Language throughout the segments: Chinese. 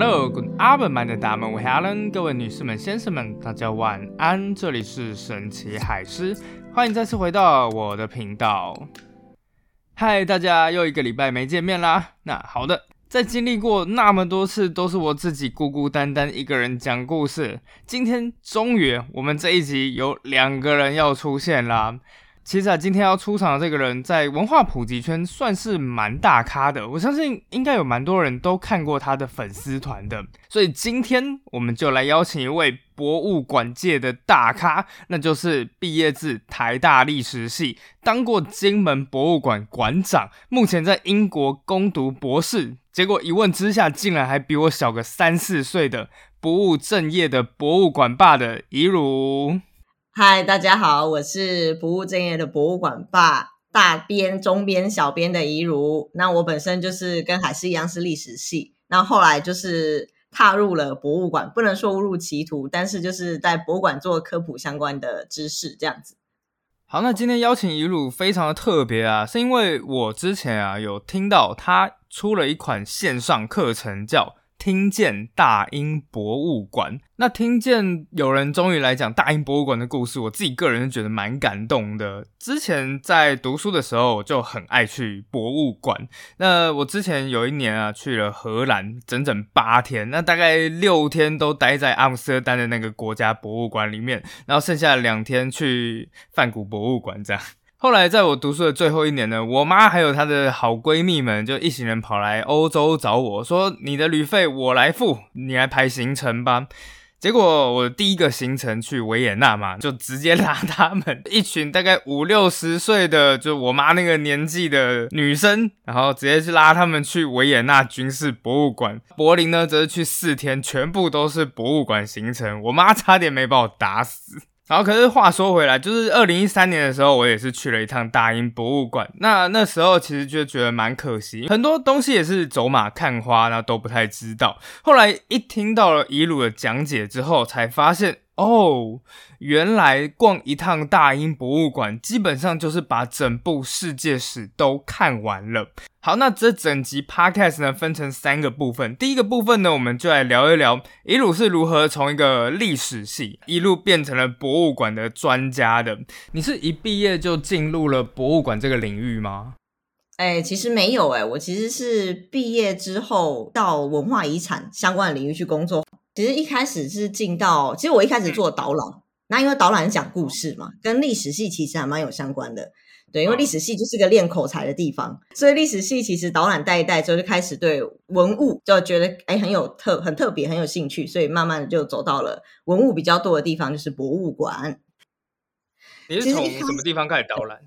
Hello，Good afternoon，大们，我 Helen，各位女士们、先生们，大家晚安。这里是神奇海狮，欢迎再次回到我的频道。嗨，大家又一个礼拜没见面啦。那好的，在经历过那么多次都是我自己孤孤单单一个人讲故事，今天终于我们这一集有两个人要出现啦。其实啊，今天要出场的这个人，在文化普及圈算是蛮大咖的。我相信应该有蛮多人都看过他的粉丝团的。所以今天我们就来邀请一位博物馆界的大咖，那就是毕业自台大历史系，当过金门博物馆馆长，目前在英国攻读博士。结果一问之下，竟然还比我小个三四岁的不务正业的博物馆霸的怡如。嗨，大家好，我是不务正业的博物馆霸大编、中编、小编的怡如。那我本身就是跟海狮一样是历史系，那后来就是踏入了博物馆，不能说误入歧途，但是就是在博物馆做科普相关的知识这样子。好，那今天邀请怡如非常的特别啊，是因为我之前啊有听到他出了一款线上课程叫。听见大英博物馆，那听见有人终于来讲大英博物馆的故事，我自己个人觉得蛮感动的。之前在读书的时候就很爱去博物馆，那我之前有一年啊去了荷兰，整整八天，那大概六天都待在阿姆斯特丹的那个国家博物馆里面，然后剩下两天去梵谷博物馆这样。后来，在我读书的最后一年呢，我妈还有她的好闺蜜们就一行人跑来欧洲找我说：“你的旅费我来付，你来排行程吧。”结果我第一个行程去维也纳嘛，就直接拉他们一群大概五六十岁的，就我妈那个年纪的女生，然后直接去拉他们去维也纳军事博物馆。柏林呢，则是去四天，全部都是博物馆行程。我妈差点没把我打死。然后，可是话说回来，就是二零一三年的时候，我也是去了一趟大英博物馆。那那时候其实就觉得蛮可惜，很多东西也是走马看花，那都不太知道。后来一听到了遗鲁的讲解之后，才发现。哦，原来逛一趟大英博物馆，基本上就是把整部世界史都看完了。好，那这整集 podcast 呢，分成三个部分。第一个部分呢，我们就来聊一聊伊鲁是如何从一个历史系一路变成了博物馆的专家的。你是一毕业就进入了博物馆这个领域吗？哎，其实没有哎，我其实是毕业之后到文化遗产相关的领域去工作。其实一开始是进到，其实我一开始做导览，那因为导览是讲故事嘛，跟历史系其实还蛮有相关的。对，因为历史系就是个练口才的地方，所以历史系其实导览带一带之后，就开始对文物就觉得哎很有特很特别很有兴趣，所以慢慢的就走到了文物比较多的地方，就是博物馆。你是从什么地方开始导览？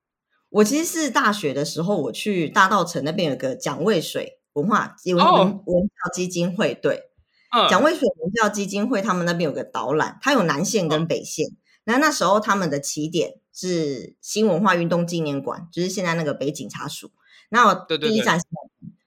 我其实是大学的时候，我去大道城那边有个蒋渭水文化文文文教基金会，对。蒋渭水文教基金会，他们那边有个导览，它有南线跟北线。那那时候他们的起点是新文化运动纪念馆，就是现在那个北警察署。那第一站是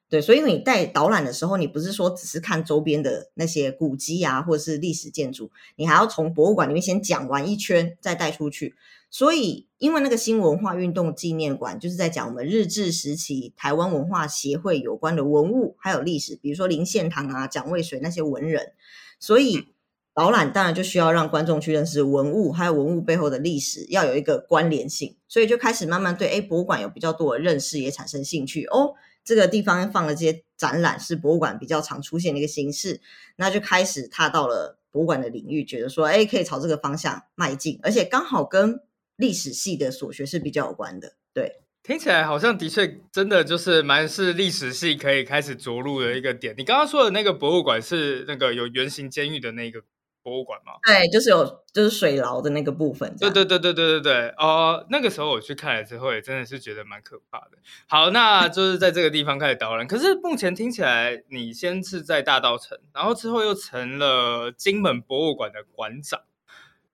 对，所以你带导览的时候，你不是说只是看周边的那些古迹啊，或者是历史建筑，你还要从博物馆里面先讲完一圈，再带出去。所以，因为那个新文化运动纪念馆就是在讲我们日治时期台湾文化协会有关的文物还有历史，比如说林献堂啊、蒋渭水那些文人，所以导览当然就需要让观众去认识文物，还有文物背后的历史，要有一个关联性，所以就开始慢慢对哎博物馆有比较多的认识，也产生兴趣。哦。这个地方放了这些展览是博物馆比较常出现的一个形式，那就开始踏到了博物馆的领域，觉得说哎可以朝这个方向迈进，而且刚好跟历史系的所学是比较有关的，对，听起来好像的确真的就是蛮是历史系可以开始着陆的一个点。你刚刚说的那个博物馆是那个有圆形监狱的那个博物馆吗？对，就是有就是水牢的那个部分。对对对对对对对哦，那个时候我去看了之后，也真的是觉得蛮可怕的。好，那就是在这个地方开始导览。可是目前听起来，你先是在大道城，然后之后又成了金门博物馆的馆长。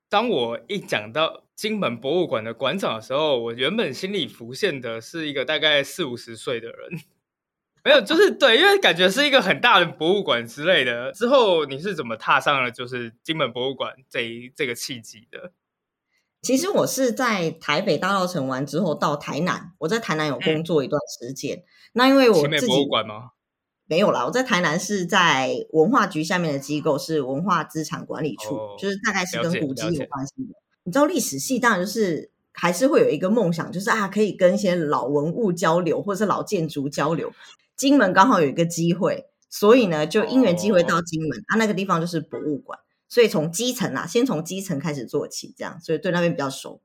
当我一讲到金门博物馆的馆长的时候，我原本心里浮现的是一个大概四五十岁的人，没有，就是对，因为感觉是一个很大的博物馆之类的。之后你是怎么踏上了就是金门博物馆这一这个契机的？其实我是在台北大稻城完之后到台南，我在台南有工作一段时间。那因为我自己博物馆吗？没有啦，我在台南是在文化局下面的机构，是文化资产管理处，就是大概是跟古迹有关系的。你知道历史系当然就是还是会有一个梦想，就是啊可以跟一些老文物交流，或者是老建筑交流。金门刚好有一个机会，所以呢就因缘机会到金门，啊那个地方就是博物馆，所以从基层啊，先从基层开始做起，这样，所以对那边比较熟。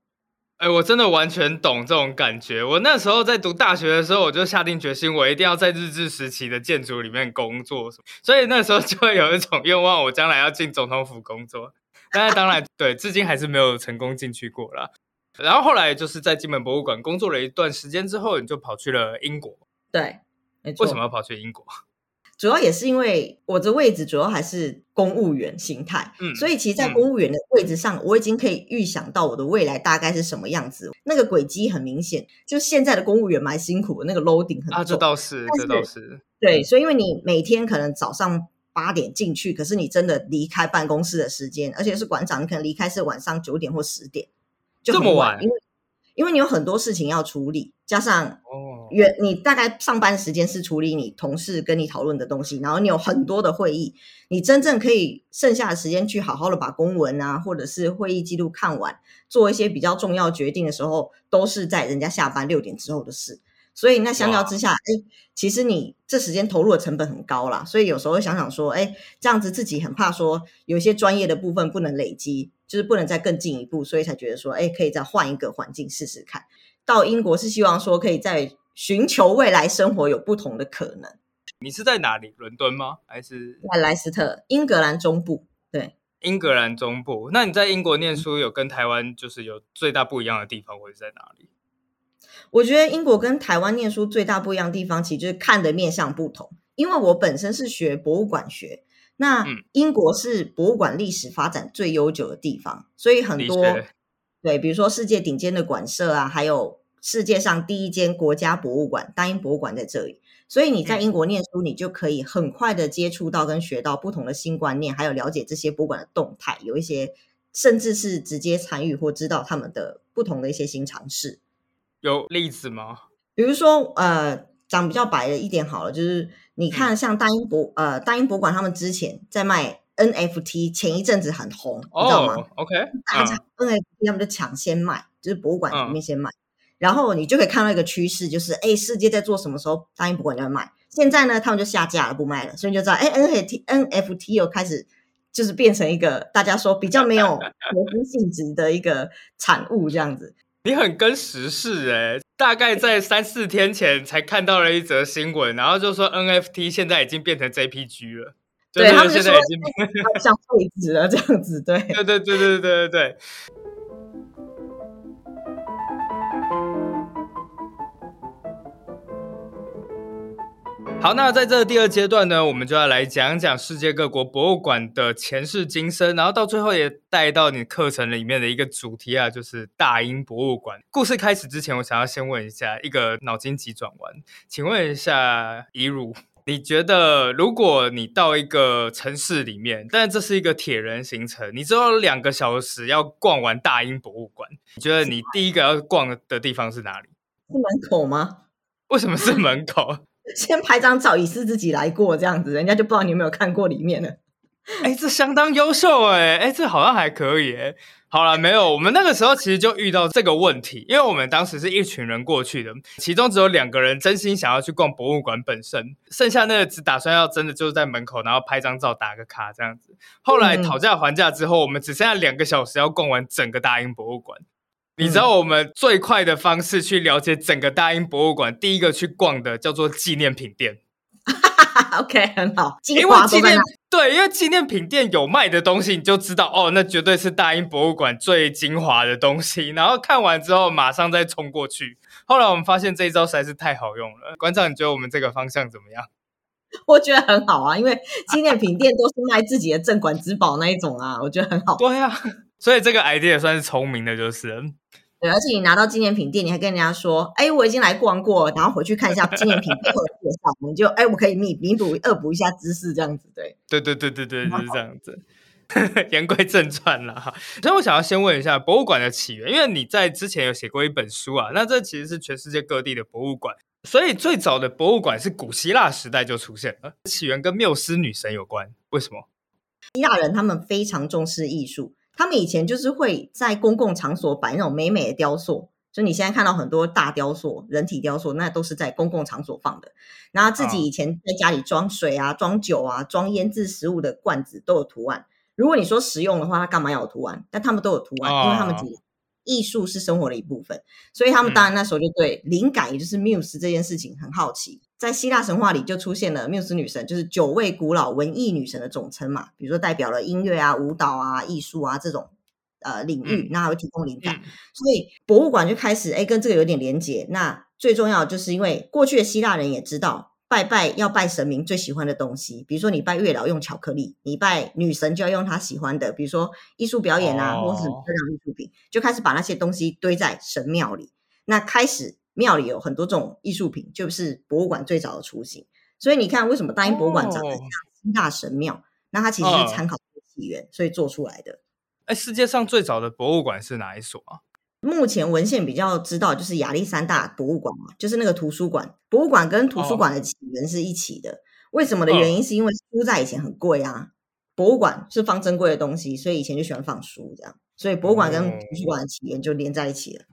哎，我真的完全懂这种感觉。我那时候在读大学的时候，我就下定决心，我一定要在日治时期的建筑里面工作。所以那时候就会有一种愿望，我将来要进总统府工作。但是当然，对，至今还是没有成功进去过啦。然后后来就是在金门博物馆工作了一段时间之后，你就跑去了英国。对，为什么要跑去英国？主要也是因为我的位置主要还是公务员心态，嗯，所以其实，在公务员的位置上，我已经可以预想到我的未来大概是什么样子。那个轨迹很明显，就现在的公务员蛮辛苦的，那个 loading 很啊，这倒是，这倒是对。所以，因为你每天可能早上八点进去，可是你真的离开办公室的时间，而且是馆长，你可能离开是晚上九点或十点，就这么晚，因为。因为你有很多事情要处理，加上哦，原你大概上班时间是处理你同事跟你讨论的东西，然后你有很多的会议，你真正可以剩下的时间去好好的把公文啊，或者是会议记录看完，做一些比较重要决定的时候，都是在人家下班六点之后的事。所以那相较之下，哎，其实你这时间投入的成本很高啦。所以有时候想想说，哎，这样子自己很怕说有一些专业的部分不能累积。就是不能再更进一步，所以才觉得说，哎，可以再换一个环境试试看。到英国是希望说，可以在寻求未来生活有不同的可能。你是在哪里？伦敦吗？还是在莱斯特，英格兰中部？对，英格兰中部。那你在英国念书，有跟台湾就是有最大不一样的地方，会在哪里？我觉得英国跟台湾念书最大不一样的地方，其实就是看的面向不同。因为我本身是学博物馆学。那英国是博物馆历史发展最悠久的地方，所以很多对，比如说世界顶尖的馆舍啊，还有世界上第一间国家博物馆——大英博物馆在这里。所以你在英国念书，你就可以很快的接触到跟学到不同的新观念，还有了解这些博物馆的动态，有一些甚至是直接参与或知道他们的不同的一些新尝试。有例子吗？比如说，呃，讲比较白的一点好了，就是。你看，像大英博呃大英博物馆，他们之前在卖 NFT，前一阵子很红，你知道吗？OK，大家 NFT 他们就抢先卖，就是博物馆里面先卖，然后你就可以看到一个趋势，就是哎，世界在做什么时候，大英博物馆就会卖。现在呢，他们就下架了，不卖了，所以你就知道，哎，NFT NFT 又开始就是变成一个大家说比较没有投资性质的一个产物，这样子。你很跟时事哎，大概在三四天前才看到了一则新闻，然后就说 NFT 现在已经变成 JPG 了，对他们现在已经像废纸了这样子，对，对对对对对对对。好，那在这第二阶段呢，我们就要来讲讲世界各国博物馆的前世今生，然后到最后也带到你课程里面的一个主题啊，就是大英博物馆。故事开始之前，我想要先问一下一个脑筋急转弯，请问一下怡如，你觉得如果你到一个城市里面，但这是一个铁人行程，你只有两个小时要逛完大英博物馆，你觉得你第一个要逛的地方是哪里？是门口吗？为什么是门口？先拍张照，以示自己来过，这样子，人家就不知道你有没有看过里面了。哎，这相当优秀哎，哎，这好像还可以哎。好了，没有，我们那个时候其实就遇到这个问题，因为我们当时是一群人过去的，其中只有两个人真心想要去逛博物馆本身，剩下那个只打算要真的就是在门口，然后拍张照打个卡这样子。后来讨价还价之后，我们只剩下两个小时要逛完整个大英博物馆。你知道我们最快的方式去了解整个大英博物馆，第一个去逛的叫做纪念品店。OK，很好。因为纪念对，因为纪念品店有卖的东西，你就知道哦，那绝对是大英博物馆最精华的东西。然后看完之后，马上再冲过去。后来我们发现这一招实在是太好用了。馆长，你觉得我们这个方向怎么样？我觉得很好啊，因为纪念品店都是卖自己的镇馆之宝那一种啊，我觉得很好。对啊，所以这个 idea 算是聪明的，就是。对，而且你拿到纪念品店，你还跟人家说：“哎，我已经来逛过，然后回去看一下纪念品背后的介绍，你就哎，我可以弥弥补、恶补一下知识，这样子。”对，对对对对对，就是这样子。言归正传了哈，所以我想要先问一下博物馆的起源，因为你在之前有写过一本书啊，那这其实是全世界各地的博物馆。所以最早的博物馆是古希腊时代就出现了，起源跟缪斯女神有关。为什么？希腊人他们非常重视艺术，他们以前就是会在公共场所摆那种美美的雕塑。就你现在看到很多大雕塑、人体雕塑，那都是在公共场所放的。然后自己以前在家里装水啊、装酒啊、装腌制食物的罐子都有图案。如果你说实用的话，它干嘛要有图案？但他们都有图案，因为他们觉得艺术是生活的一部分。所以他们当然那时候就对灵感，也就是缪斯这件事情很好奇。在希腊神话里就出现了缪斯女神，就是九位古老文艺女神的总称嘛。比如说代表了音乐啊、舞蹈啊、艺术啊这种。呃，领域那还会提供灵感，所以博物馆就开始哎，跟这个有点连结。那最重要就是因为过去的希腊人也知道拜拜要拜神明最喜欢的东西，比如说你拜月老用巧克力，你拜女神就要用她喜欢的，比如说艺术表演啊，或是各种艺术品，就开始把那些东西堆在神庙里。那开始庙里有很多这种艺术品，就是博物馆最早的雏形。所以你看，为什么大英博物馆长得像希腊神庙？那它其实是参考起源，所以做出来的。哎，世界上最早的博物馆是哪一所啊？目前文献比较知道就是亚历山大博物馆嘛，就是那个图书馆。博物馆跟图书馆的起源是一起的。为什么的原因是因为书在以前很贵啊，博物馆是放珍贵的东西，所以以前就喜欢放书这样，所以博物馆跟图书馆的起源就连在一起了。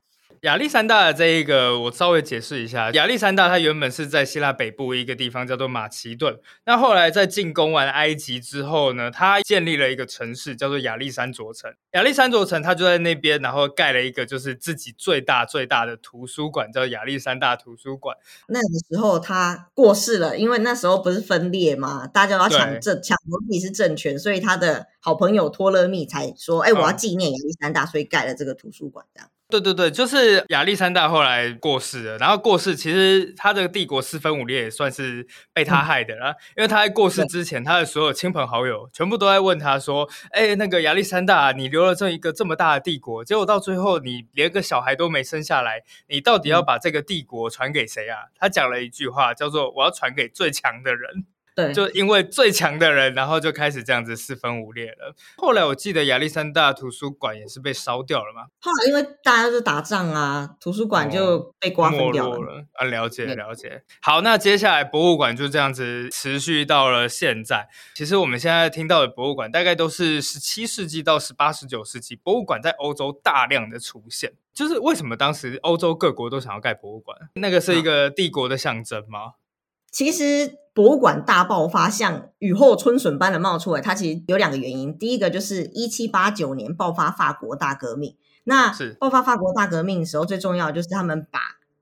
亚历山大的这一个，我稍微解释一下。亚历山大他原本是在希腊北部一个地方叫做马其顿，那后来在进攻完埃及之后呢，他建立了一个城市叫做亚历山卓城。亚历山卓城他就在那边，然后盖了一个就是自己最大最大的图书馆，叫亚历山大图书馆。那个时候他过世了，因为那时候不是分裂嘛，大家都要抢政，抢自己是政权，所以他的好朋友托勒密才说：“哎，我要纪念亚历山大，所以盖了这个图书馆。”这样。对对对，就是亚历山大后来过世了，然后过世其实他这个帝国四分五裂也算是被他害的啦，因为他在过世之前，他的所有亲朋好友全部都在问他说：“哎，那个亚历山大，你留了这一个这么大的帝国，结果到最后你连个小孩都没生下来，你到底要把这个帝国传给谁啊？”他讲了一句话，叫做：“我要传给最强的人。”就因为最强的人，然后就开始这样子四分五裂了。后来我记得亚历山大图书馆也是被烧掉了嘛。后来因为大家都打仗啊，图书馆就被瓜分掉了。啊，了解了解。好，那接下来博物馆就这样子持续到了现在。其实我们现在听到的博物馆，大概都是十七世纪到十八、十九世纪，博物馆在欧洲大量的出现。就是为什么当时欧洲各国都想要盖博物馆？那个是一个帝国的象征吗？其实博物馆大爆发，像雨后春笋般的冒出来，它其实有两个原因。第一个就是一七八九年爆发法国大革命，那爆发法国大革命的时候，最重要就是他们把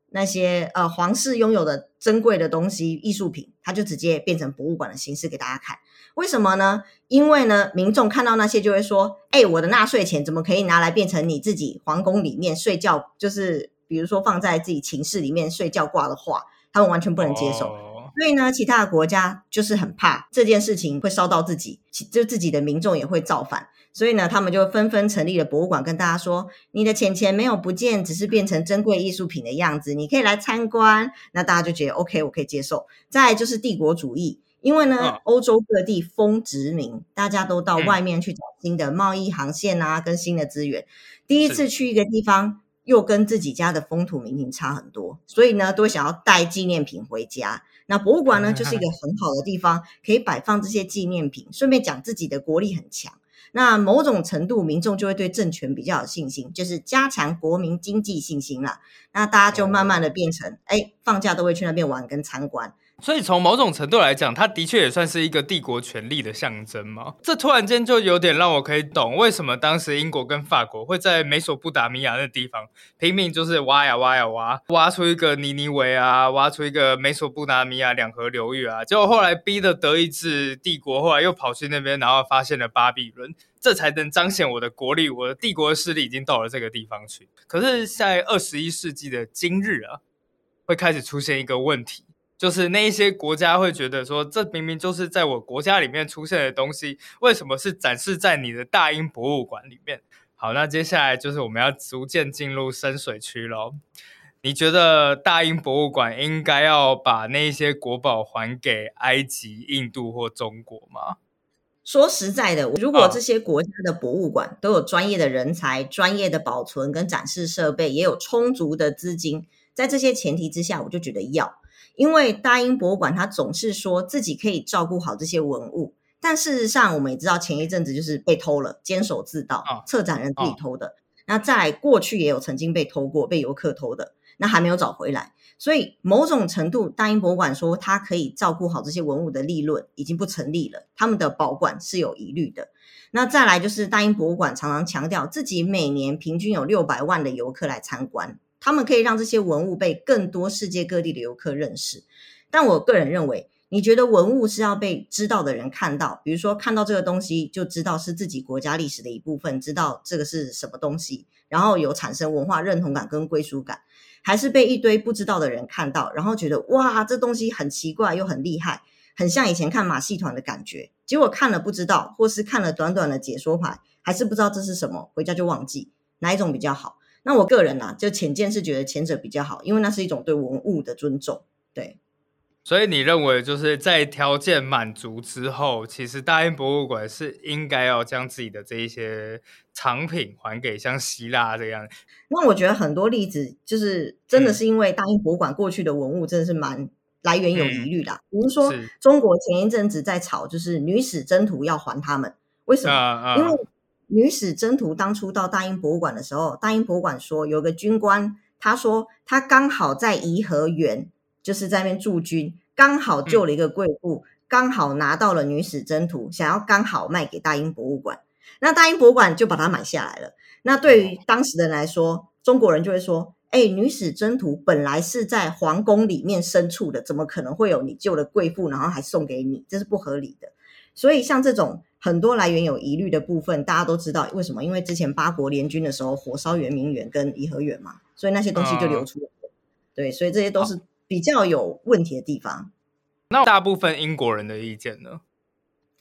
那些呃皇室拥有的珍贵的东西、艺术品，它就直接变成博物馆的形式给大家看。为什么呢？因为呢，民众看到那些就会说：“哎，我的纳税钱怎么可以拿来变成你自己皇宫里面睡觉？就是比如说放在自己寝室里面睡觉挂的画，他们完全不能接受。”所以呢，其他的国家就是很怕这件事情会烧到自己，就自己的民众也会造反。所以呢，他们就纷纷成立了博物馆，跟大家说：“你的钱钱没有不见，只是变成珍贵艺术品的样子，你可以来参观。”那大家就觉得 OK，我可以接受。再就是帝国主义，因为呢，欧洲各地封殖民，大家都到外面去找新的贸易航线啊，跟新的资源。第一次去一个地方，又跟自己家的风土民情差很多，所以呢，都会想要带纪念品回家。那博物馆呢，就是一个很好的地方，可以摆放这些纪念品，顺便讲自己的国力很强。那某种程度，民众就会对政权比较有信心，就是加强国民经济信心了。那大家就慢慢的变成，哎，放假都会去那边玩跟参观。所以从某种程度来讲，它的确也算是一个帝国权力的象征嘛。这突然间就有点让我可以懂，为什么当时英国跟法国会在美索不达米亚那地方拼命就是挖呀挖呀挖，挖出一个尼尼维啊，挖出一个美索不达米亚两河流域啊。结果后来逼的德意志帝国后来又跑去那边，然后发现了巴比伦，这才能彰显我的国力，我的帝国的势力已经到了这个地方去。可是，在二十一世纪的今日啊，会开始出现一个问题。就是那一些国家会觉得说，这明明就是在我国家里面出现的东西，为什么是展示在你的大英博物馆里面？好，那接下来就是我们要逐渐进入深水区喽。你觉得大英博物馆应该要把那些国宝还给埃及、印度或中国吗？说实在的，如果这些国家的博物馆都有专业的人才、专业的保存跟展示设备，也有充足的资金。在这些前提之下，我就觉得要，因为大英博物馆它总是说自己可以照顾好这些文物，但事实上我们也知道，前一阵子就是被偷了，监守自盗，策展人自己偷的。那在过去也有曾经被偷过，被游客偷的，那还没有找回来。所以某种程度，大英博物馆说它可以照顾好这些文物的利润，已经不成立了。他们的保管是有疑虑的。那再来就是大英博物馆常常强调自己每年平均有六百万的游客来参观，他们可以让这些文物被更多世界各地的游客认识。但我个人认为，你觉得文物是要被知道的人看到，比如说看到这个东西就知道是自己国家历史的一部分，知道这个是什么东西，然后有产生文化认同感跟归属感。还是被一堆不知道的人看到，然后觉得哇，这东西很奇怪又很厉害，很像以前看马戏团的感觉。结果看了不知道，或是看了短短的解说牌，还是不知道这是什么，回家就忘记。哪一种比较好？那我个人呢，就浅见是觉得前者比较好，因为那是一种对文物的尊重。对。所以你认为就是在条件满足之后，其实大英博物馆是应该要将自己的这一些藏品还给像希腊这样。那我觉得很多例子就是真的是因为大英博物馆过去的文物真的是蛮来源有疑虑的。比如说中国前一阵子在吵，就是女史箴图要还他们，为什么？因为女史箴图当初到大英博物馆的时候，大英博物馆说有个军官，他说他刚好在颐和园。就是在那边驻军，刚好救了一个贵妇，刚好拿到了女史箴图，想要刚好卖给大英博物馆，那大英博物馆就把它买下来了。那对于当时的人来说，中国人就会说：“哎，女史箴图本来是在皇宫里面深处的，怎么可能会有你救了贵妇，然后还送给你？这是不合理的。”所以像这种很多来源有疑虑的部分，大家都知道为什么？因为之前八国联军的时候火烧圆明园跟颐和园嘛，所以那些东西就流出来了。对，所以这些都是。比较有问题的地方，那大部分英国人的意见呢？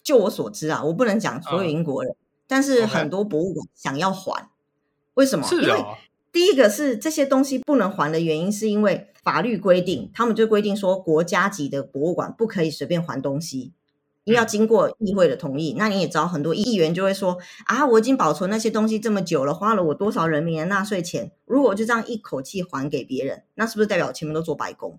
就我所知啊，我不能讲所有英国人，但是很多博物馆想要还，为什么？因为第一个是这些东西不能还的原因，是因为法律规定，他们就规定说国家级的博物馆不可以随便还东西。因为要经过议会的同意，那你也知道，很多议员就会说啊，我已经保存那些东西这么久了，花了我多少人民的纳税钱，如果我就这样一口气还给别人，那是不是代表前面都做白工？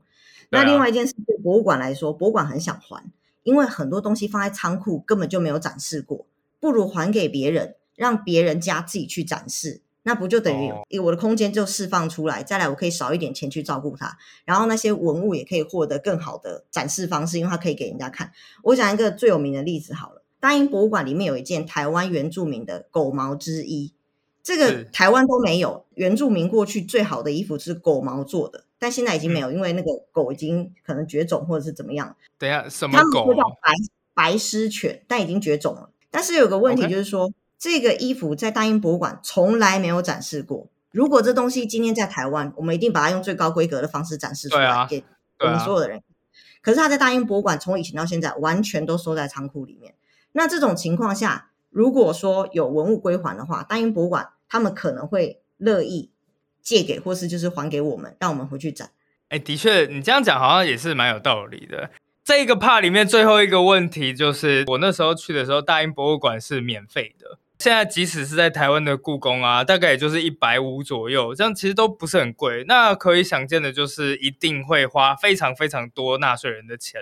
那另外一件事，对博物馆来说，博物馆很想还，因为很多东西放在仓库根本就没有展示过，不如还给别人，让别人家自己去展示。那不就等于我的空间就释放出来，再来我可以少一点钱去照顾它，然后那些文物也可以获得更好的展示方式，因为它可以给人家看。我讲一个最有名的例子好了，大英博物馆里面有一件台湾原住民的狗毛之衣，这个台湾都没有。原住民过去最好的衣服是狗毛做的，但现在已经没有，因为那个狗已经可能绝种或者是怎么样。等下什么狗？叫白白狮犬，但已经绝种了。但是有个问题就是说。这个衣服在大英博物馆从来没有展示过。如果这东西今天在台湾，我们一定把它用最高规格的方式展示出来给我们所有的人。可是它在大英博物馆从以前到现在完全都收在仓库里面。那这种情况下，如果说有文物归还的话，大英博物馆他们可能会乐意借给或是就是还给我们，让我们回去展。哎，的确，你这样讲好像也是蛮有道理的。这个 part 里面最后一个问题就是，我那时候去的时候，大英博物馆是免费的。现在即使是在台湾的故宫啊，大概也就是一百五左右，这样其实都不是很贵。那可以想见的就是一定会花非常非常多纳税人的钱。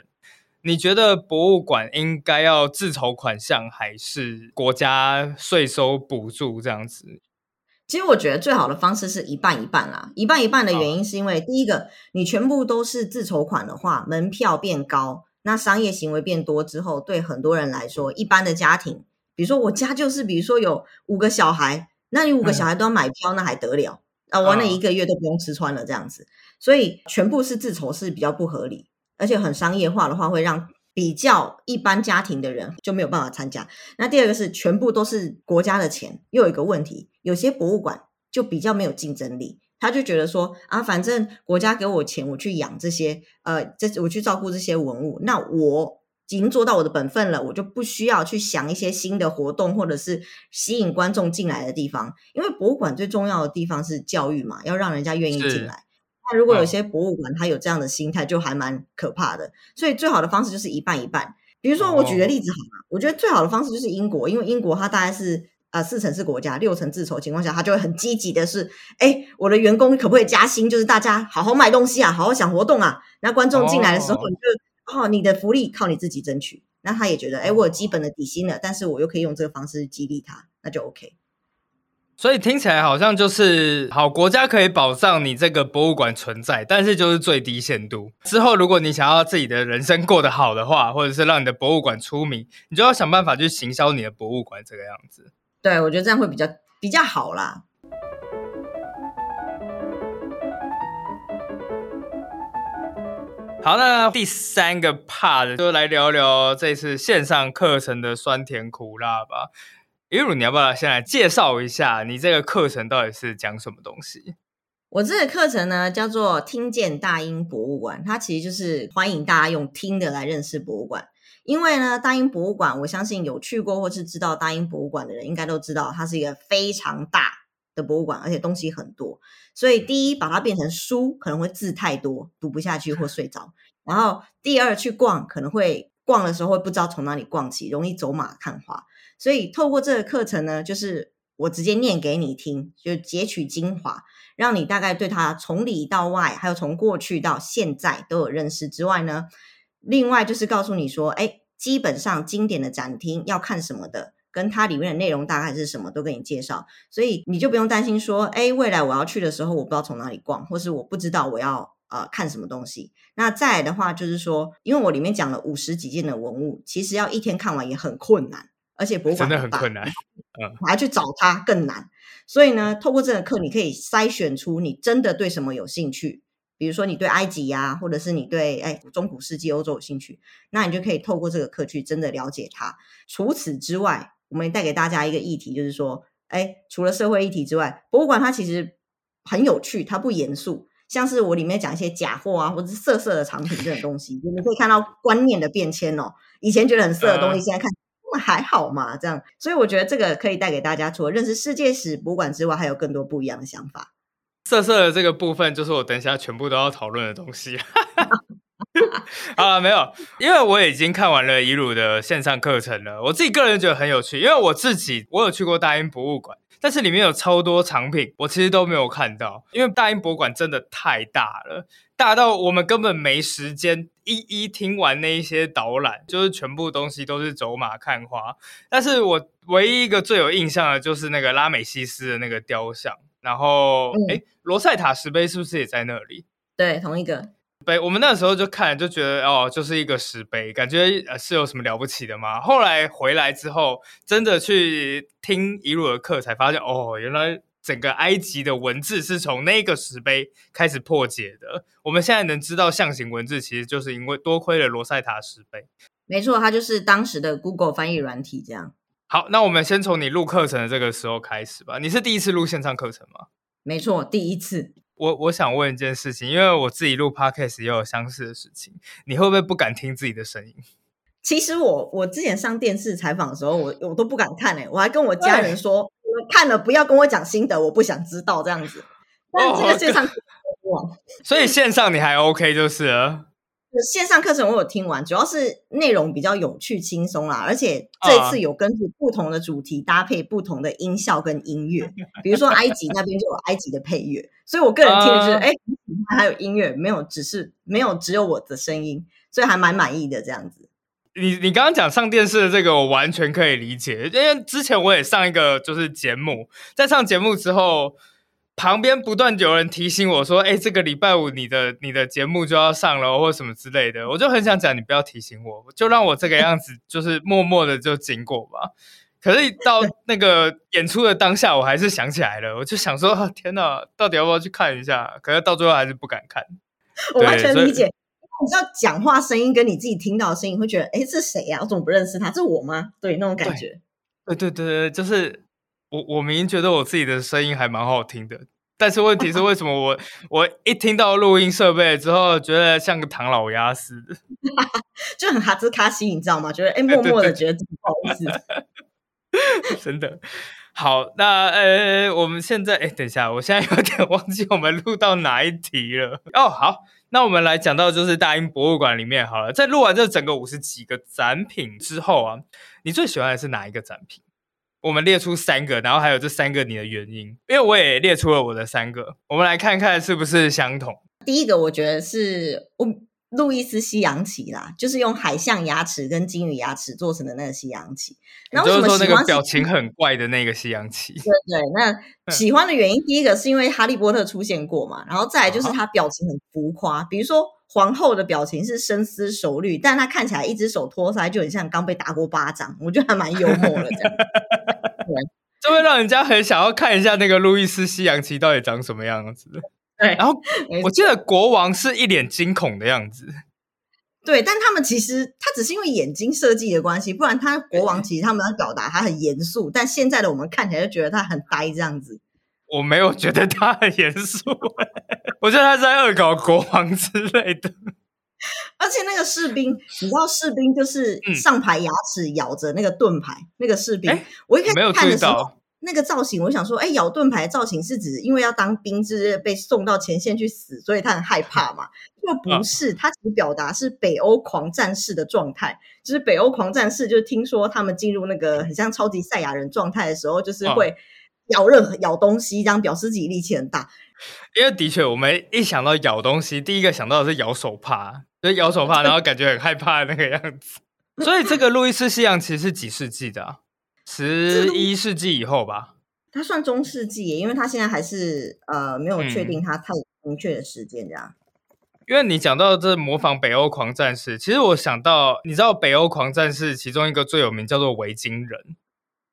你觉得博物馆应该要自筹款项，还是国家税收补助这样子？其实我觉得最好的方式是一半一半啦。一半一半的原因是因为第一个，你全部都是自筹款的话，门票变高，那商业行为变多之后，对很多人来说，一般的家庭。比如说我家就是，比如说有五个小孩，那你五个小孩都要买票，那还得了？啊，玩了一个月都不用吃穿了这样子，所以全部是自筹是比较不合理，而且很商业化的话，会让比较一般家庭的人就没有办法参加。那第二个是全部都是国家的钱，又有一个问题，有些博物馆就比较没有竞争力，他就觉得说啊，反正国家给我钱，我去养这些，呃，这我去照顾这些文物，那我。已经做到我的本分了，我就不需要去想一些新的活动，或者是吸引观众进来的地方。因为博物馆最重要的地方是教育嘛，要让人家愿意进来。那如果有些博物馆它有这样的心态，就还蛮可怕的。所以最好的方式就是一半一半。比如说我举个例子好吗？我觉得最好的方式就是英国，因为英国它大概是啊四成是国家，六成自筹情况下，他就会很积极的是，哎，我的员工可不可以加薪？就是大家好好卖东西啊，好好想活动啊。那观众进来的时候，你就哦，你的福利靠你自己争取。那他也觉得，哎，我有基本的底薪了，但是我又可以用这个方式激励他，那就 OK。所以听起来好像就是好，国家可以保障你这个博物馆存在，但是就是最低限度。之后如果你想要自己的人生过得好的话，或者是让你的博物馆出名，你就要想办法去行销你的博物馆这个样子。对，我觉得这样会比较比较好啦。好，那第三个 part 就来聊聊这次线上课程的酸甜苦辣吧。比如，你要不要先来介绍一下你这个课程到底是讲什么东西？我这个课程呢，叫做“听见大英博物馆”，它其实就是欢迎大家用听的来认识博物馆。因为呢，大英博物馆，我相信有去过或是知道大英博物馆的人，应该都知道它是一个非常大的博物馆，而且东西很多。所以，第一，把它变成书，可能会字太多，读不下去或睡着；然后，第二，去逛，可能会逛的时候会不知道从哪里逛起，容易走马看花。所以透过这个课程呢，就是我直接念给你听，就截取精华，让你大概对它从里到外，还有从过去到现在都有认识之外呢，另外就是告诉你说，哎，基本上经典的展厅要看什么的，跟它里面的内容大概是什么，都给你介绍，所以你就不用担心说，哎，未来我要去的时候，我不知道从哪里逛，或是我不知道我要呃看什么东西。那再来的话，就是说，因为我里面讲了五十几件的文物，其实要一天看完也很困难。而且博物馆真的很困难，嗯，还要去找它更难。所以呢，透过这个课，你可以筛选出你真的对什么有兴趣。比如说，你对埃及呀，或者是你对哎中古世纪欧洲有兴趣，那你就可以透过这个课去真的了解它。除此之外，我们带给大家一个议题，就是说，哎，除了社会议题之外，博物馆它其实很有趣，它不严肃。像是我里面讲一些假货啊，或者是色色的藏品这种东西，你可以看到观念的变迁哦。以前觉得很色的东西，现在看。还好嘛，这样，所以我觉得这个可以带给大家，除了认识世界史博物馆之外，还有更多不一样的想法。色色的这个部分，就是我等一下全部都要讨论的东西。啊，没有，因为我已经看完了遗鲁的线上课程了，我自己个人觉得很有趣，因为我自己我有去过大英博物馆。但是里面有超多藏品，我其实都没有看到，因为大英博物馆真的太大了，大到我们根本没时间一一听完那一些导览，就是全部东西都是走马看花。但是我唯一一个最有印象的就是那个拉美西斯的那个雕像，然后哎，罗塞塔石碑是不是也在那里？对，同一个。碑，我们那时候就看，就觉得哦，就是一个石碑，感觉呃是有什么了不起的吗？后来回来之后，真的去听一路的课，才发现哦，原来整个埃及的文字是从那个石碑开始破解的。我们现在能知道象形文字，其实就是因为多亏了罗塞塔石碑。没错，它就是当时的 Google 翻译软体这样。好，那我们先从你录课程的这个时候开始吧。你是第一次录线上课程吗？没错，第一次。我我想问一件事情，因为我自己录 podcast 也有相似的事情，你会不会不敢听自己的声音？其实我我之前上电视采访的时候，我我都不敢看哎，我还跟我家人说，看了不要跟我讲心得，我不想知道这样子。但这个线上 所以线上你还 OK 就是了。线上课程我有听完，主要是内容比较有趣轻松啦，而且这次有根据不同的主题搭配不同的音效跟音乐，比如说埃及那边就有埃及的配乐，所以我个人听的就是，哎，还有音乐，没有只是没有只有我的声音，所以还蛮满意的这样子。你你刚刚讲上电视的这个，我完全可以理解，因为之前我也上一个就是节目，在上节目之后。旁边不断有人提醒我说：“哎，这个礼拜五你的你的节目就要上了，或什么之类的。”我就很想讲，你不要提醒我，就让我这个样子，就是默默的就经过吧。可是到那个 演出的当下，我还是想起来了，我就想说：“天哪，到底要不要去看一下？”可是到最后还是不敢看。我完全理解，你知道讲话声音跟你自己听到的声音，会觉得：“哎，是谁呀？我怎么不认识他？是我吗？”对，那种感觉。对对对对，就是。我我明明觉得我自己的声音还蛮好听的，但是问题是为什么我 我一听到录音设备之后，觉得像个唐老鸭似的，就很哈兹卡西，你知道吗？觉得哎，默默的觉得自己不好意思。真的好，那呃，我们现在哎，等一下，我现在有点忘记我们录到哪一题了。哦，好，那我们来讲到就是大英博物馆里面好了，在录完这整个五十几个展品之后啊，你最喜欢的是哪一个展品？我们列出三个，然后还有这三个你的原因，因为我也列出了我的三个，我们来看看是不是相同。第一个，我觉得是我。路易斯西洋棋啦，就是用海象牙齿跟金鱼牙齿做成的那个西洋棋。然后说那个表情很怪的那个西洋棋。对对，那喜欢的原因，第一个是因为哈利波特出现过嘛，然后再来就是他表情很浮夸，比如说皇后的表情是深思熟虑，但她看起来一只手托腮，就很像刚被打过巴掌，我觉得还蛮幽默的这样。对，就会让人家很想要看一下那个路易斯西洋棋到底长什么样子。对，然后我记得国王是一脸惊恐的样子。对，但他们其实他只是因为眼睛设计的关系，不然他国王其实他们要表达他很严肃，但现在的我们看起来就觉得他很呆这样子。我没有觉得他很严肃，我觉得他在恶搞国王之类的。而且那个士兵，你知道士兵就是上排牙齿咬着那个盾牌，那个士兵，我一开始看的时候。那个造型，我想说，哎，咬盾牌造型是指因为要当兵，就是被送到前线去死，所以他很害怕嘛？又不是，他其实表达是北欧狂战士的状态，就是北欧狂战士，就是听说他们进入那个很像超级赛亚人状态的时候，就是会咬任何咬东西，这样表示自己力气很大。因为的确，我们一想到咬东西，第一个想到的是咬手帕，就咬手帕，然后感觉很害怕那个样子。所以这个路易斯西洋其实是几世纪的？十一世纪以后吧，它算中世纪，因为它现在还是呃没有确定它太明确的时间这样。因为你讲到这模仿北欧狂战士，其实我想到，你知道北欧狂战士其中一个最有名叫做维京人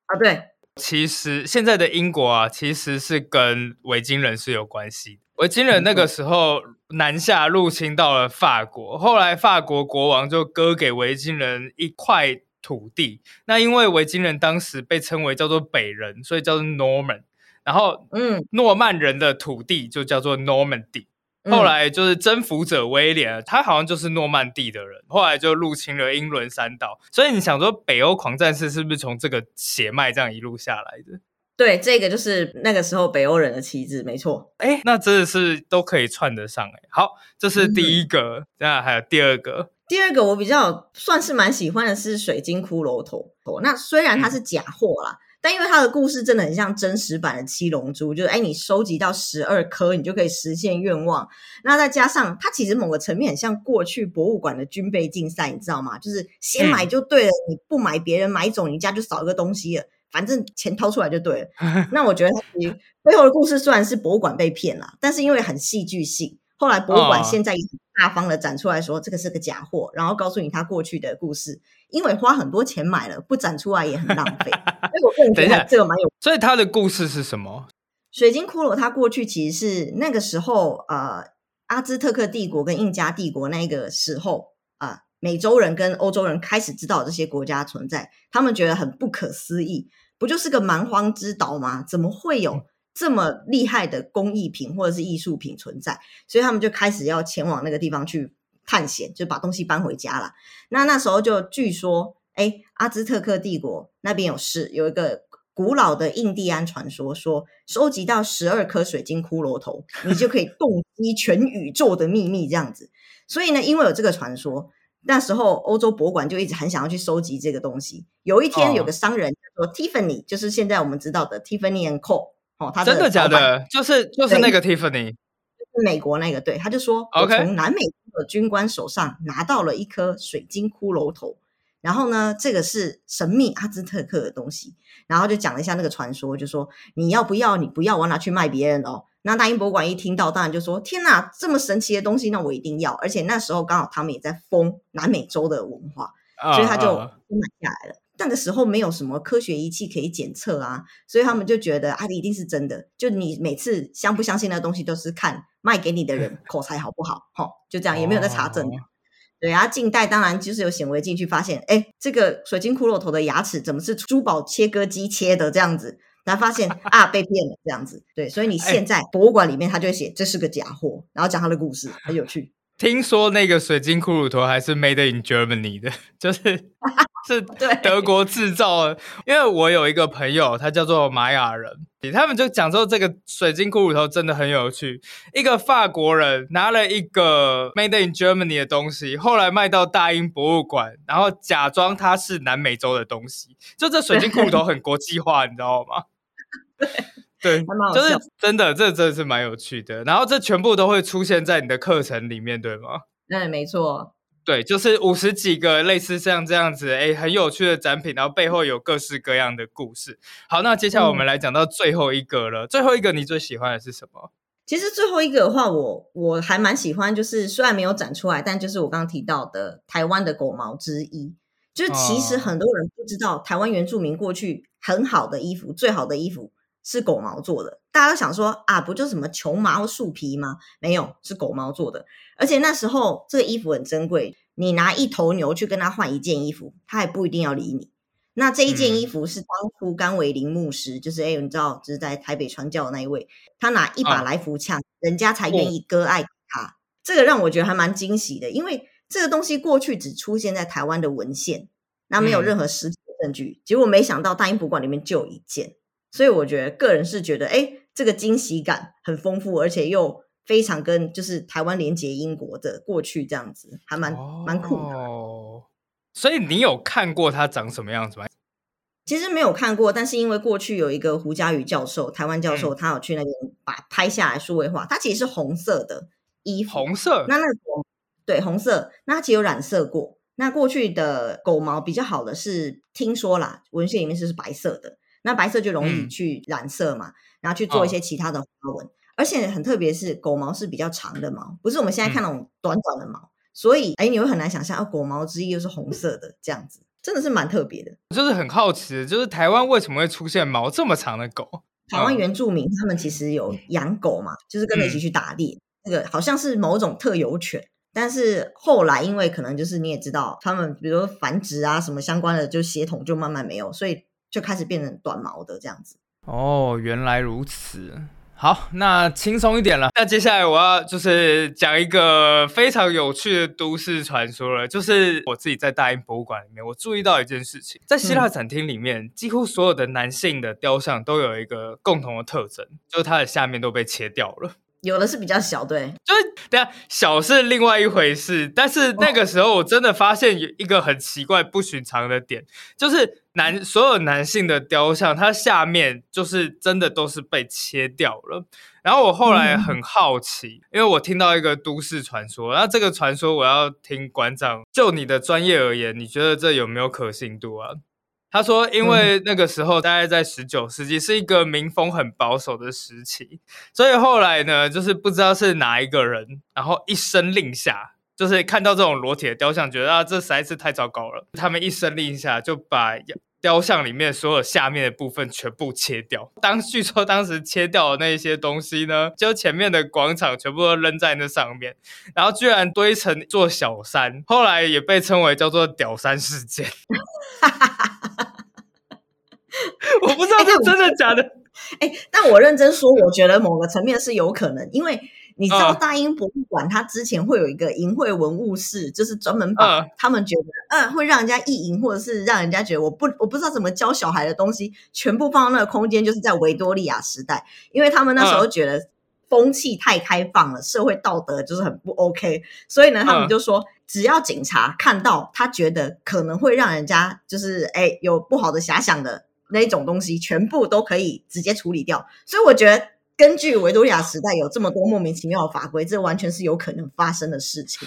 啊？对，其实现在的英国啊，其实是跟维京人是有关系。维京人那个时候南下入侵到了法国，后来法国国王就割给维京人一块。土地，那因为维京人当时被称为叫做北人，所以叫做 Norman。然后，嗯，诺曼人的土地就叫做 Normandy。后来就是征服者威廉，他好像就是诺曼底的人，后来就入侵了英伦三岛。所以你想说，北欧狂战士是不是从这个血脉这样一路下来的？对，这个就是那个时候北欧人的旗帜，没错。哎，那真的是都可以串得上。哎，好，这是第一个，那还有第二个。第二个我比较算是蛮喜欢的是水晶骷髅头，那虽然它是假货啦，但因为它的故事真的很像真实版的七龙珠，就是哎，你收集到十二颗，你就可以实现愿望。那再加上它其实某个层面很像过去博物馆的军备竞赛，你知道吗？就是先买就对了，你不买别人买走，你家就少一个东西了，反正钱掏出来就对了。那我觉得它其实背后的故事虽然是博物馆被骗了，但是因为很戏剧性。后来博物馆现在也大方的展出来说这个是个假货，然后告诉你他过去的故事，因为花很多钱买了，不展出来也很浪费。所以我个人觉得这个蛮有。所以他的故事是什么？水晶骷髅他过去其实是那个时候，呃，阿兹特克帝国跟印加帝国那个时候啊，美洲人跟欧洲人开始知道这些国家存在，他们觉得很不可思议，不就是个蛮荒之岛吗？怎么会有？这么厉害的工艺品或者是艺术品存在，所以他们就开始要前往那个地方去探险，就把东西搬回家了。那那时候就据说，哎，阿兹特克帝国那边有事，有一个古老的印第安传说，说收集到十二颗水晶骷髅头，你就可以 洞悉全宇宙的秘密这样子。所以呢，因为有这个传说，那时候欧洲博物馆就一直很想要去收集这个东西。有一天，有个商人叫做 Tiffany，就是现在我们知道的 Tiffany and Co。真的假的？就是就是那个 Tiffany，是美国那个。对，他就说，我从南美的军官手上拿到了一颗水晶骷髅头，然后呢，这个是神秘阿兹特克的东西，然后就讲了一下那个传说，就说你要不要？你不要，我拿去卖别人哦。那大英博物馆一听到，当然就说，天哪，这么神奇的东西，那我一定要。而且那时候刚好他们也在封南美洲的文化，所以他就买下来了。那个时候没有什么科学仪器可以检测啊，所以他们就觉得啊，一定是真的。就你每次相不相信那东西，都是看卖给你的人 口才好不好，哈，就这样，也没有在查证。对啊，近代当然就是有显微镜去发现，哎，这个水晶骷髅头的牙齿怎么是珠宝切割机切的这样子？然后发现啊，被骗了这样子。对，所以你 现在博物馆里面他就会写这是个假货，然后讲他的故事，很有趣。听说那个水晶骷髅头还是 made in Germany 的，就是 是德国制造的。因为我有一个朋友，他叫做玛雅人，他们就讲说这个水晶骷髅头真的很有趣。一个法国人拿了一个 made in Germany 的东西，后来卖到大英博物馆，然后假装它是南美洲的东西。就这水晶骷髅头很国际化，你知道吗？对。就是真的，这真的是蛮有趣的。然后这全部都会出现在你的课程里面，对吗？嗯，没错。对，就是五十几个类似像这样子，哎，很有趣的展品，然后背后有各式各样的故事。好，那接下来我们来讲到最后一个了。最后一个你最喜欢的是什么？其实最后一个的话，我我还蛮喜欢，就是虽然没有展出来，但就是我刚刚提到的台湾的狗毛之一。就是其实很多人不知道，台湾原住民过去很好的衣服，最好的衣服。是狗毛做的，大家都想说啊，不就什么球毛树皮吗？没有，是狗毛做的。而且那时候这个衣服很珍贵，你拿一头牛去跟他换一件衣服，他还不一定要理你。那这一件衣服是当初甘为林牧师，就是哎，你知道，就是在台北传教的那一位，他拿一把来福枪，人家才愿意割爱给他。这个让我觉得还蛮惊喜的，因为这个东西过去只出现在台湾的文献，那没有任何实体证据。结果没想到大英博物馆里面就有一件。所以我觉得，个人是觉得，哎，这个惊喜感很丰富，而且又非常跟就是台湾连接英国的过去这样子，还蛮蛮酷的。哦，所以你有看过它长什么样子吗？其实没有看过，但是因为过去有一个胡家宇教授，台湾教授，他有去那边把拍下来数位化。它其实是红色的衣服，红色。那那个对红色，那它其实有染色过。那过去的狗毛比较好的是，听说啦，文献里面是是白色的。那白色就容易去染色嘛，然后去做一些其他的花纹，而且很特别是狗毛是比较长的毛，不是我们现在看那种短短的毛，所以哎，你会很难想象啊，狗毛之一又是红色的这样子，真的是蛮特别的。就是很好奇，就是台湾为什么会出现毛这么长的狗？台湾原住民他们其实有养狗嘛，就是跟着一起去打猎，那个好像是某种特有犬，但是后来因为可能就是你也知道，他们比如说繁殖啊什么相关的，就血统就慢慢没有，所以。就开始变成短毛的这样子哦，原来如此。好，那轻松一点了。那接下来我要就是讲一个非常有趣的都市传说了，就是我自己在大英博物馆里面，我注意到一件事情，在希腊展厅里面，几乎所有的男性的雕像都有一个共同的特征，就是它的下面都被切掉了。有的是比较小，对，就是等下小是另外一回事，但是那个时候我真的发现有一个很奇怪、不寻常的点，就是男所有男性的雕像，它下面就是真的都是被切掉了。然后我后来很好奇，因为我听到一个都市传说，那这个传说我要听馆长就你的专业而言，你觉得这有没有可信度啊？他说：“因为那个时候大概在十九世纪，是一个民风很保守的时期，所以后来呢，就是不知道是哪一个人，然后一声令下，就是看到这种裸体的雕像，觉得啊，这实在是太糟糕了。他们一声令下，就把雕像里面所有下面的部分全部切掉。当据说当时切掉的那些东西呢，就前面的广场全部都扔在那上面，然后居然堆成一座小山，后来也被称为叫做‘屌山事件 ’。”我不知道这真的假的，哎，但我认真说，我觉得某个层面是有可能，因为你知道大英博物馆它之前会有一个淫秽文物室，就是专门把他们觉得嗯会让人家意淫，或者是让人家觉得我不我不知道怎么教小孩的东西，全部放到那个空间，就是在维多利亚时代，因为他们那时候觉得风气太开放了，社会道德就是很不 OK，所以呢，他们就说只要警察看到他觉得可能会让人家就是哎有不好的遐想的。那一种东西全部都可以直接处理掉，所以我觉得根据维多利亚时代有这么多莫名其妙的法规，这完全是有可能发生的事情。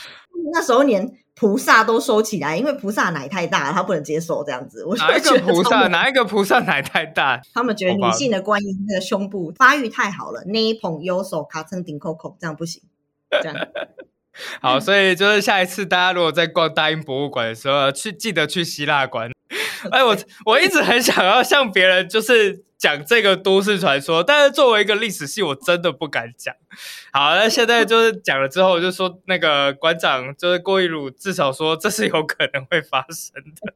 那时候连菩萨都收起来，因为菩萨奶太大，他不能接受这样子。哪一个菩萨？哪一个菩萨奶太大？他们觉得女性的观音那个胸部发育太好了，那捧右手卡成顶扣扣，这样不行。这样 好，所以就是下一次大家如果在逛大英博物馆的时候，去记得去希腊馆。哎，我 我一直很想要向别人就是讲这个都市传说，但是作为一个历史系，我真的不敢讲。好，那现在就是讲了之后，就说那个馆长就是郭一鲁，至少说这是有可能会发生的。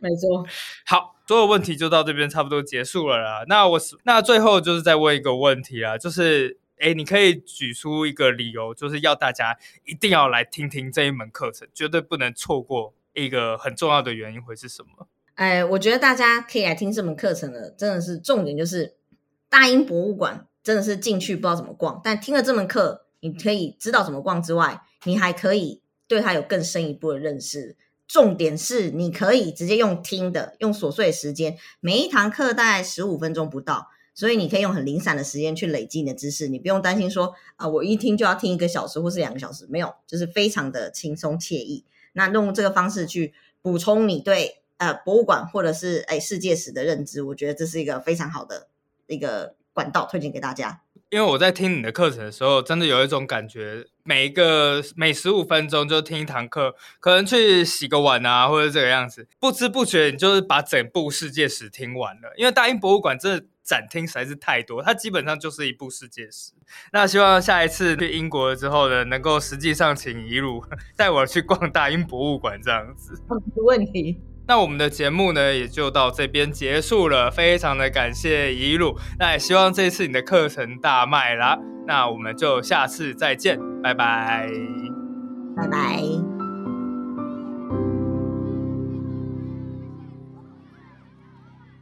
没错。好，所有问题就到这边差不多结束了啦。那我是那最后就是再问一个问题啦，就是哎，你可以举出一个理由，就是要大家一定要来听听这一门课程，绝对不能错过。一个很重要的原因会是什么？哎，我觉得大家可以来听这门课程的，真的是重点就是大英博物馆，真的是进去不知道怎么逛，但听了这门课，你可以知道怎么逛之外，你还可以对它有更深一步的认识。重点是你可以直接用听的，用琐碎的时间，每一堂课大概十五分钟不到。所以你可以用很零散的时间去累积你的知识，你不用担心说啊，我一听就要听一个小时或是两个小时，没有，就是非常的轻松惬意。那用这个方式去补充你对呃博物馆或者是哎世界史的认知，我觉得这是一个非常好的一个管道，推荐给大家。因为我在听你的课程的时候，真的有一种感觉，每一个每十五分钟就听一堂课，可能去洗个碗啊，或者这个样子，不知不觉你就是把整部世界史听完了。因为大英博物馆真的。展厅实在是太多，它基本上就是一部世界史。那希望下一次去英国之后呢，能够实际上请一路 带我去逛大英博物馆这样子。没问题。那我们的节目呢，也就到这边结束了。非常的感谢一路，那也希望这次你的课程大卖啦。那我们就下次再见，拜拜，拜拜。